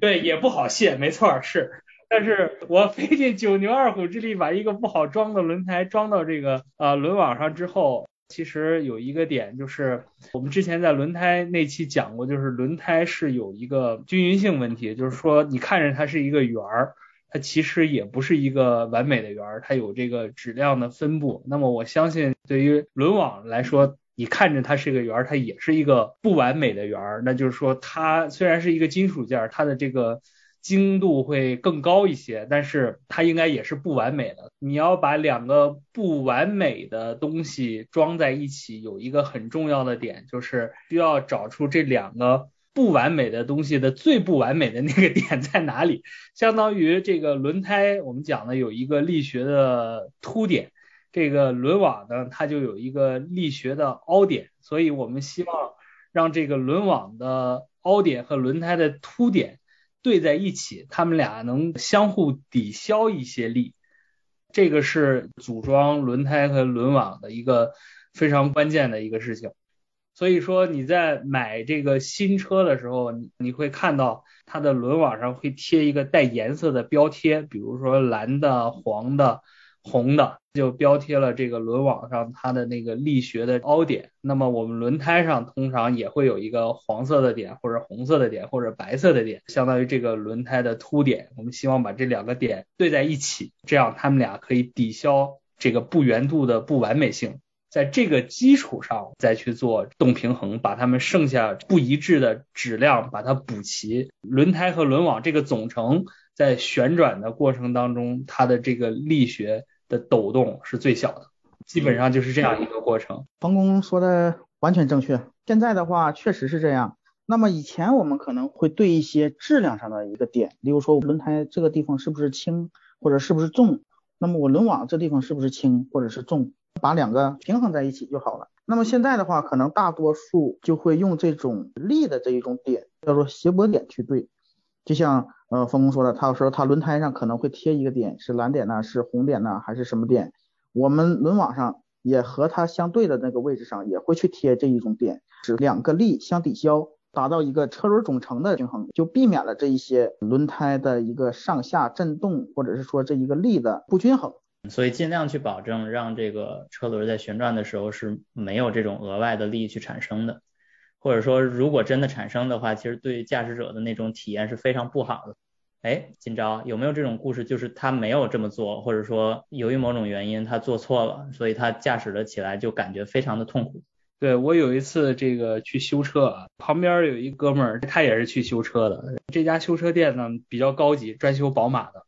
对，也不好卸，没错是。但是我 费尽九牛二虎之力把一个不好装的轮胎装到这个呃轮网上之后，其实有一个点就是我们之前在轮胎那期讲过，就是轮胎是有一个均匀性问题，就是说你看着它是一个圆儿。它其实也不是一个完美的圆儿，它有这个质量的分布。那么我相信，对于轮网来说，你看着它是个圆儿，它也是一个不完美的圆儿。那就是说，它虽然是一个金属件，它的这个精度会更高一些，但是它应该也是不完美的。你要把两个不完美的东西装在一起，有一个很重要的点，就是需要找出这两个。不完美的东西的最不完美的那个点在哪里？相当于这个轮胎，我们讲的有一个力学的凸点，这个轮网呢，它就有一个力学的凹点，所以我们希望让这个轮网的凹点和轮胎的凸点对在一起，它们俩能相互抵消一些力，这个是组装轮胎和轮网的一个非常关键的一个事情。所以说你在买这个新车的时候，你你会看到它的轮网上会贴一个带颜色的标贴，比如说蓝的、黄的、红的，就标贴了这个轮网上它的那个力学的凹点。那么我们轮胎上通常也会有一个黄色的点，或者红色的点，或者白色的点，相当于这个轮胎的凸点。我们希望把这两个点对在一起，这样它们俩可以抵消这个不圆度的不完美性。在这个基础上再去做动平衡，把它们剩下不一致的质量把它补齐。轮胎和轮网这个总成在旋转的过程当中，它的这个力学的抖动是最小的，基本上就是这样一个过程。冯工说的完全正确。现在的话确实是这样。那么以前我们可能会对一些质量上的一个点，例如说轮胎这个地方是不是轻或者是不是重，那么我轮网这地方是不是轻或者是重。把两个平衡在一起就好了。那么现在的话，可能大多数就会用这种力的这一种点，叫做谐波点去对。就像呃冯工说的，他说他轮胎上可能会贴一个点，是蓝点呢，是红点呢，还是什么点？我们轮网上也和它相对的那个位置上也会去贴这一种点，使两个力相抵消，达到一个车轮总成的平衡，就避免了这一些轮胎的一个上下震动，或者是说这一个力的不均衡。所以尽量去保证让这个车轮在旋转的时候是没有这种额外的力去产生的，或者说如果真的产生的话，其实对驾驶者的那种体验是非常不好的。哎，今朝有没有这种故事，就是他没有这么做，或者说由于某种原因他做错了，所以他驾驶了起来就感觉非常的痛苦。对我有一次这个去修车啊，旁边有一哥们儿，他也是去修车的，这家修车店呢比较高级，专修宝马的。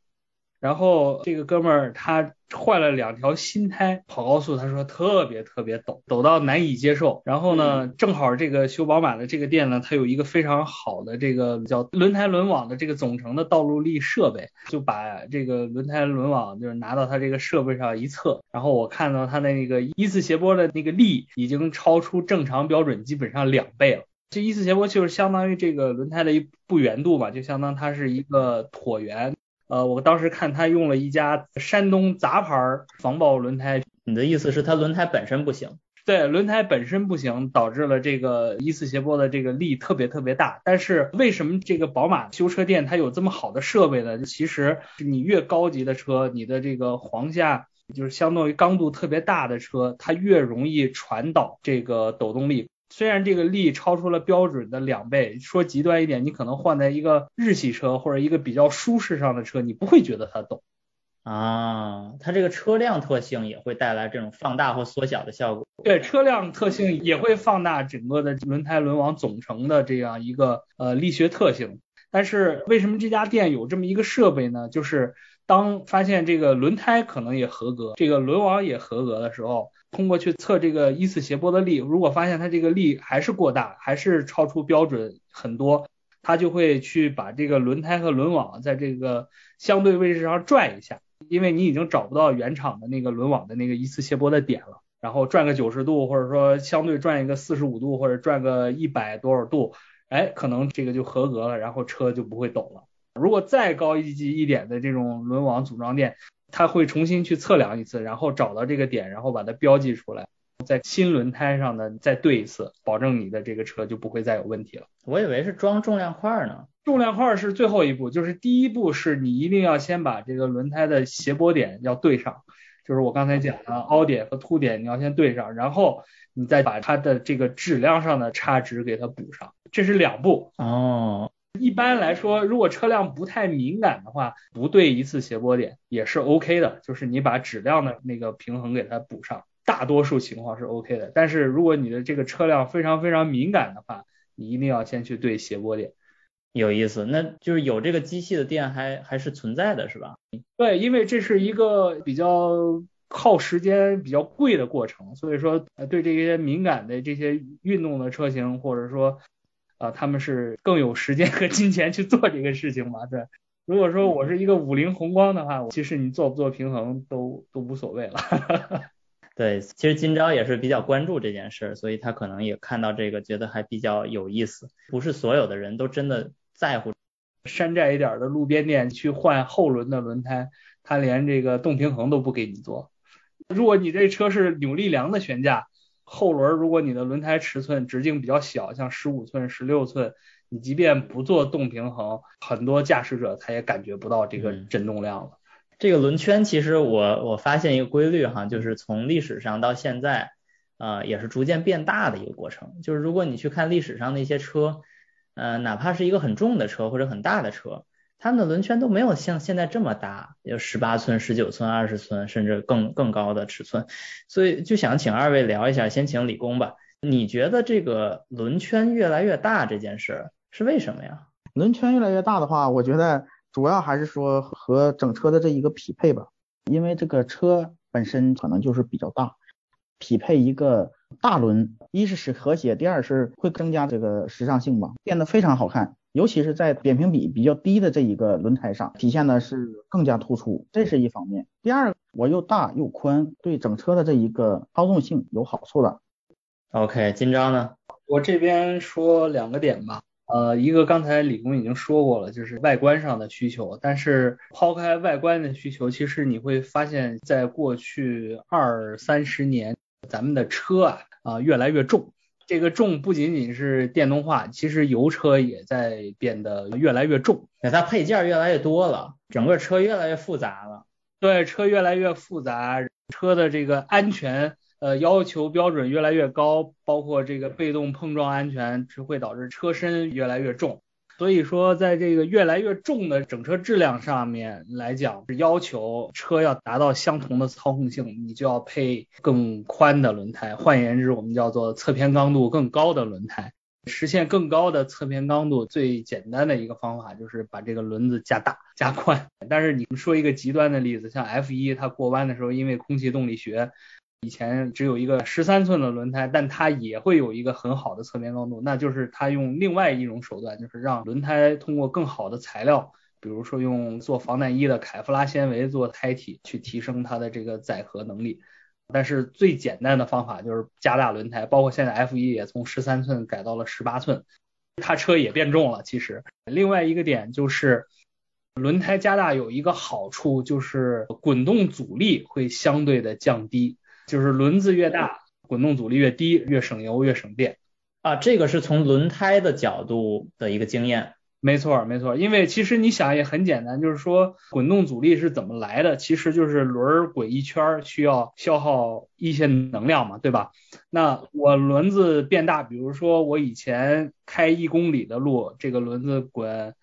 然后这个哥们儿他换了两条新胎，跑高速他说特别特别陡，陡到难以接受。然后呢，正好这个修宝马的这个店呢，它有一个非常好的这个叫轮胎轮网的这个总成的道路力设备，就把这个轮胎轮网就是拿到它这个设备上一测，然后我看到它的那个一次斜坡的那个力已经超出正常标准基本上两倍了。这一次斜坡就是相当于这个轮胎的一不圆度吧，就相当它是一个椭圆。呃，我当时看他用了一家山东杂牌防爆轮胎，你的意思是它轮胎本身不行？对，轮胎本身不行，导致了这个一次斜坡的这个力特别特别大。但是为什么这个宝马修车店它有这么好的设备呢？其实你越高级的车，你的这个簧下就是相当于刚度特别大的车，它越容易传导这个抖动力。虽然这个力超出了标准的两倍，说极端一点，你可能换在一个日系车或者一个比较舒适上的车，你不会觉得它抖啊。它这个车辆特性也会带来这种放大或缩小的效果。对，车辆特性也会放大整个的轮胎轮网总成的这样一个呃力学特性。但是为什么这家店有这么一个设备呢？就是当发现这个轮胎可能也合格，这个轮网也合格的时候。通过去测这个一次斜坡的力，如果发现它这个力还是过大，还是超出标准很多，它就会去把这个轮胎和轮网在这个相对位置上转一下，因为你已经找不到原厂的那个轮网的那个一次斜坡的点了，然后转个九十度，或者说相对转一个四十五度，或者转个一百多少度，哎，可能这个就合格了，然后车就不会抖了。如果再高一级一点的这种轮网组装店，他会重新去测量一次，然后找到这个点，然后把它标记出来，在新轮胎上呢再对一次，保证你的这个车就不会再有问题了。我以为是装重量块呢，重量块是最后一步，就是第一步是你一定要先把这个轮胎的斜坡点要对上，就是我刚才讲的凹点和凸点你要先对上，然后你再把它的这个质量上的差值给它补上，这是两步哦。一般来说，如果车辆不太敏感的话，不对一次斜坡点也是 OK 的，就是你把质量的那个平衡给它补上，大多数情况是 OK 的。但是如果你的这个车辆非常非常敏感的话，你一定要先去对斜坡点。有意思，那就是有这个机器的店还还是存在的是吧？对，因为这是一个比较耗时间、比较贵的过程，所以说对这些敏感的这些运动的车型，或者说。啊，他们是更有时间和金钱去做这个事情嘛？对，如果说我是一个五菱宏光的话，其实你做不做平衡都都无所谓了。对，其实今朝也是比较关注这件事，所以他可能也看到这个，觉得还比较有意思。不是所有的人都真的在乎。山寨一点的路边店去换后轮的轮胎，他连这个动平衡都不给你做。如果你这车是扭力梁的悬架。后轮如果你的轮胎尺寸直径比较小，像十五寸、十六寸，你即便不做动平衡，很多驾驶者他也感觉不到这个震动量了。这个轮圈其实我我发现一个规律哈，就是从历史上到现在，呃，也是逐渐变大的一个过程。就是如果你去看历史上的一些车，呃，哪怕是一个很重的车或者很大的车。他们的轮圈都没有像现在这么大，有十八寸、十九寸、二十寸，甚至更更高的尺寸，所以就想请二位聊一下，先请李工吧。你觉得这个轮圈越来越大这件事是为什么呀？轮圈越来越大的话，我觉得主要还是说和整车的这一个匹配吧，因为这个车本身可能就是比较大，匹配一个大轮，一是使和谐，第二是会增加这个时尚性吧，变得非常好看。尤其是在扁平比比较低的这一个轮胎上，体现的是更加突出，这是一方面。第二，我又大又宽，对整车的这一个操纵性有好处的。OK，金章呢？我这边说两个点吧。呃，一个刚才李工已经说过了，就是外观上的需求。但是抛开外观的需求，其实你会发现在过去二三十年，咱们的车啊啊越来越重。这个重不仅仅是电动化，其实油车也在变得越来越重，它配件越来越多了，整个车越来越复杂了。对，车越来越复杂，车的这个安全呃要求标准越来越高，包括这个被动碰撞安全，只会导致车身越来越重。所以说，在这个越来越重的整车质量上面来讲，是要求车要达到相同的操控性，你就要配更宽的轮胎。换言之，我们叫做侧偏刚度更高的轮胎。实现更高的侧偏刚度，最简单的一个方法就是把这个轮子加大加宽。但是你们说一个极端的例子，像 F 一，它过弯的时候因为空气动力学，以前只有一个十三寸的轮胎，但它也会有一个很好的侧面高度，那就是它用另外一种手段，就是让轮胎通过更好的材料，比如说用做防弹衣的凯夫拉纤维做胎体，去提升它的这个载荷能力。但是最简单的方法就是加大轮胎，包括现在 F 一也从十三寸改到了十八寸，它车也变重了。其实另外一个点就是轮胎加大有一个好处，就是滚动阻力会相对的降低，就是轮子越大，滚动阻力越低，越省油越省电。啊，这个是从轮胎的角度的一个经验。没错，没错，因为其实你想也很简单，就是说滚动阻力是怎么来的？其实就是轮儿滚一圈需要消耗一些能量嘛，对吧？那我轮子变大，比如说我以前开一公里的路，这个轮子滚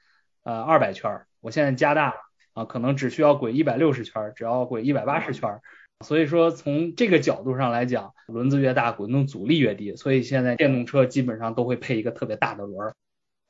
呃二百圈，我现在加大啊，可能只需要滚一百六十圈，只要滚一百八十圈。所以说从这个角度上来讲，轮子越大，滚动阻力越低。所以现在电动车基本上都会配一个特别大的轮儿。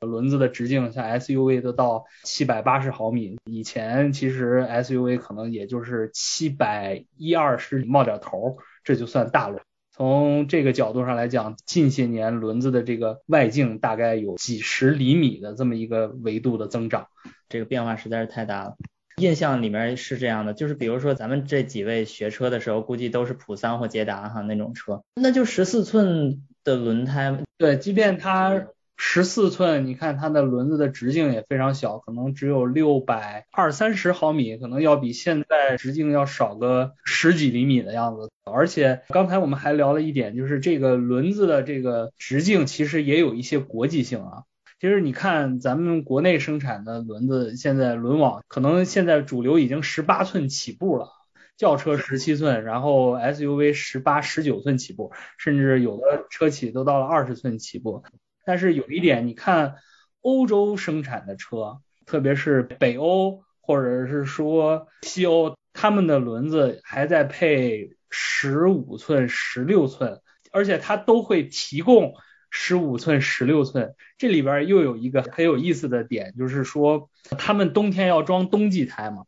轮子的直径像 SUV 都到七百八十毫米，以前其实 SUV 可能也就是七百一二十冒点头，这就算大轮。从这个角度上来讲，近些年轮子的这个外径大概有几十厘米的这么一个维度的增长，这个变化实在是太大了。印象里面是这样的，就是比如说咱们这几位学车的时候，估计都是普桑或捷达哈那种车，那就十四寸的轮胎，对，即便它。十四寸，你看它的轮子的直径也非常小，可能只有六百二三十毫米，可能要比现在直径要少个十几厘米的样子。而且刚才我们还聊了一点，就是这个轮子的这个直径其实也有一些国际性啊。其实你看咱们国内生产的轮子，现在轮网可能现在主流已经十八寸起步了，轿车十七寸，然后 SUV 十八、十九寸起步，甚至有的车企都到了二十寸起步。但是有一点，你看欧洲生产的车，特别是北欧或者是说西欧，他们的轮子还在配十五寸、十六寸，而且它都会提供十五寸、十六寸。这里边又有一个很有意思的点，就是说他们冬天要装冬季胎嘛，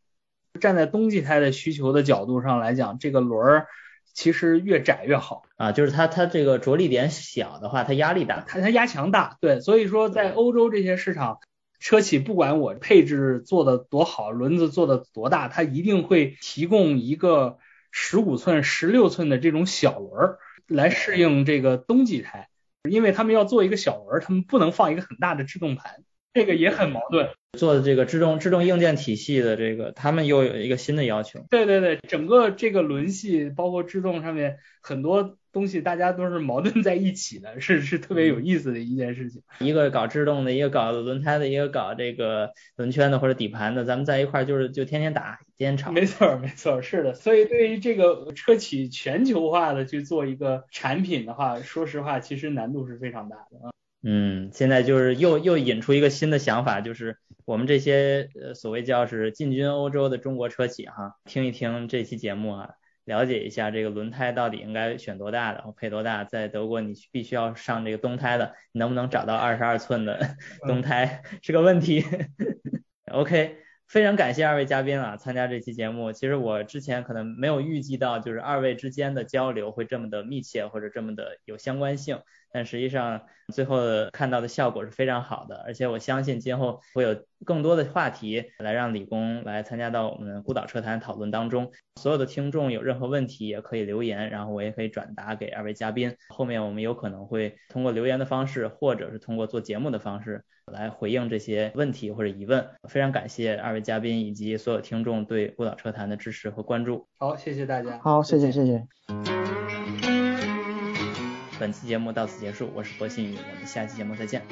站在冬季胎的需求的角度上来讲，这个轮儿。其实越窄越好啊，就是它它这个着力点小的话，它压力大，它它压强大，对，所以说在欧洲这些市场，车企不管我配置做的多好，轮子做的多大，它一定会提供一个十五寸、十六寸的这种小轮儿来适应这个冬季胎，因为他们要做一个小轮，他们不能放一个很大的制动盘。这个也很矛盾，做的这个制动制动硬件体系的这个，他们又有一个新的要求。对对对，整个这个轮系包括制动上面很多东西，大家都是矛盾在一起的，是是特别有意思的一件事情。一个搞制动的，一个搞轮胎的，一个搞这个轮圈的或者底盘的，咱们在一块就是就天天打，天天吵。没错没错，是的。所以对于这个车企全球化的去做一个产品的话，说实话，其实难度是非常大的啊。嗯，现在就是又又引出一个新的想法，就是我们这些呃所谓叫是进军欧洲的中国车企哈，听一听这期节目啊，了解一下这个轮胎到底应该选多大的，配多大。在德国你必须要上这个冬胎的，能不能找到二十二寸的冬胎是个问题。OK，非常感谢二位嘉宾啊，参加这期节目。其实我之前可能没有预计到，就是二位之间的交流会这么的密切，或者这么的有相关性。但实际上，最后看到的效果是非常好的，而且我相信今后会有更多的话题来让理工来参加到我们孤岛车谈讨论当中。所有的听众有任何问题也可以留言，然后我也可以转达给二位嘉宾。后面我们有可能会通过留言的方式，或者是通过做节目的方式来回应这些问题或者疑问。非常感谢二位嘉宾以及所有听众对孤岛车谈的支持和关注。好，谢谢大家。好，谢谢，谢谢。本期节目到此结束，我是薄新宇，我们下期节目再见。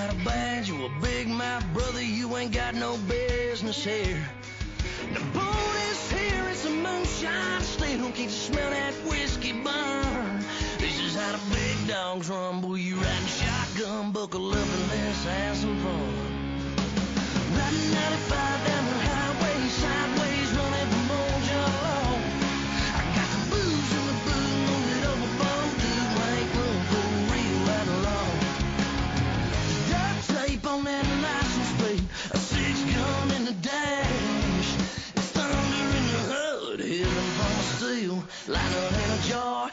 got a badge, you a big mouth brother, you ain't got no business here. The boat is here, it's a moonshine state, who can smell that whiskey burn? This is how the big dogs rumble, you riding shotgun, buckle up and let's have some fun. Riding 95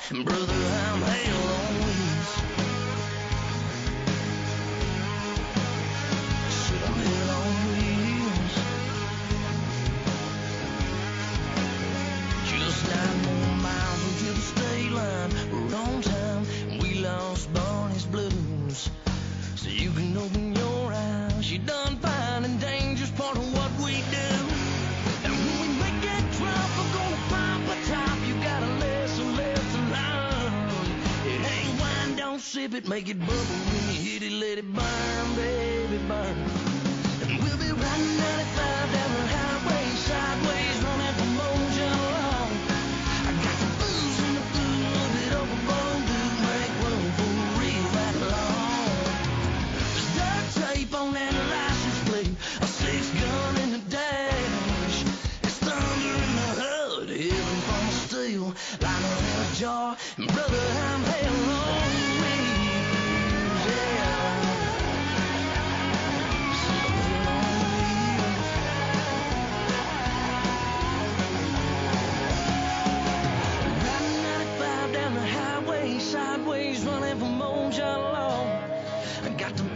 Bro. whip it, make it bubble. When you hit it, let it burn, baby, burn. And we'll be riding 95. got to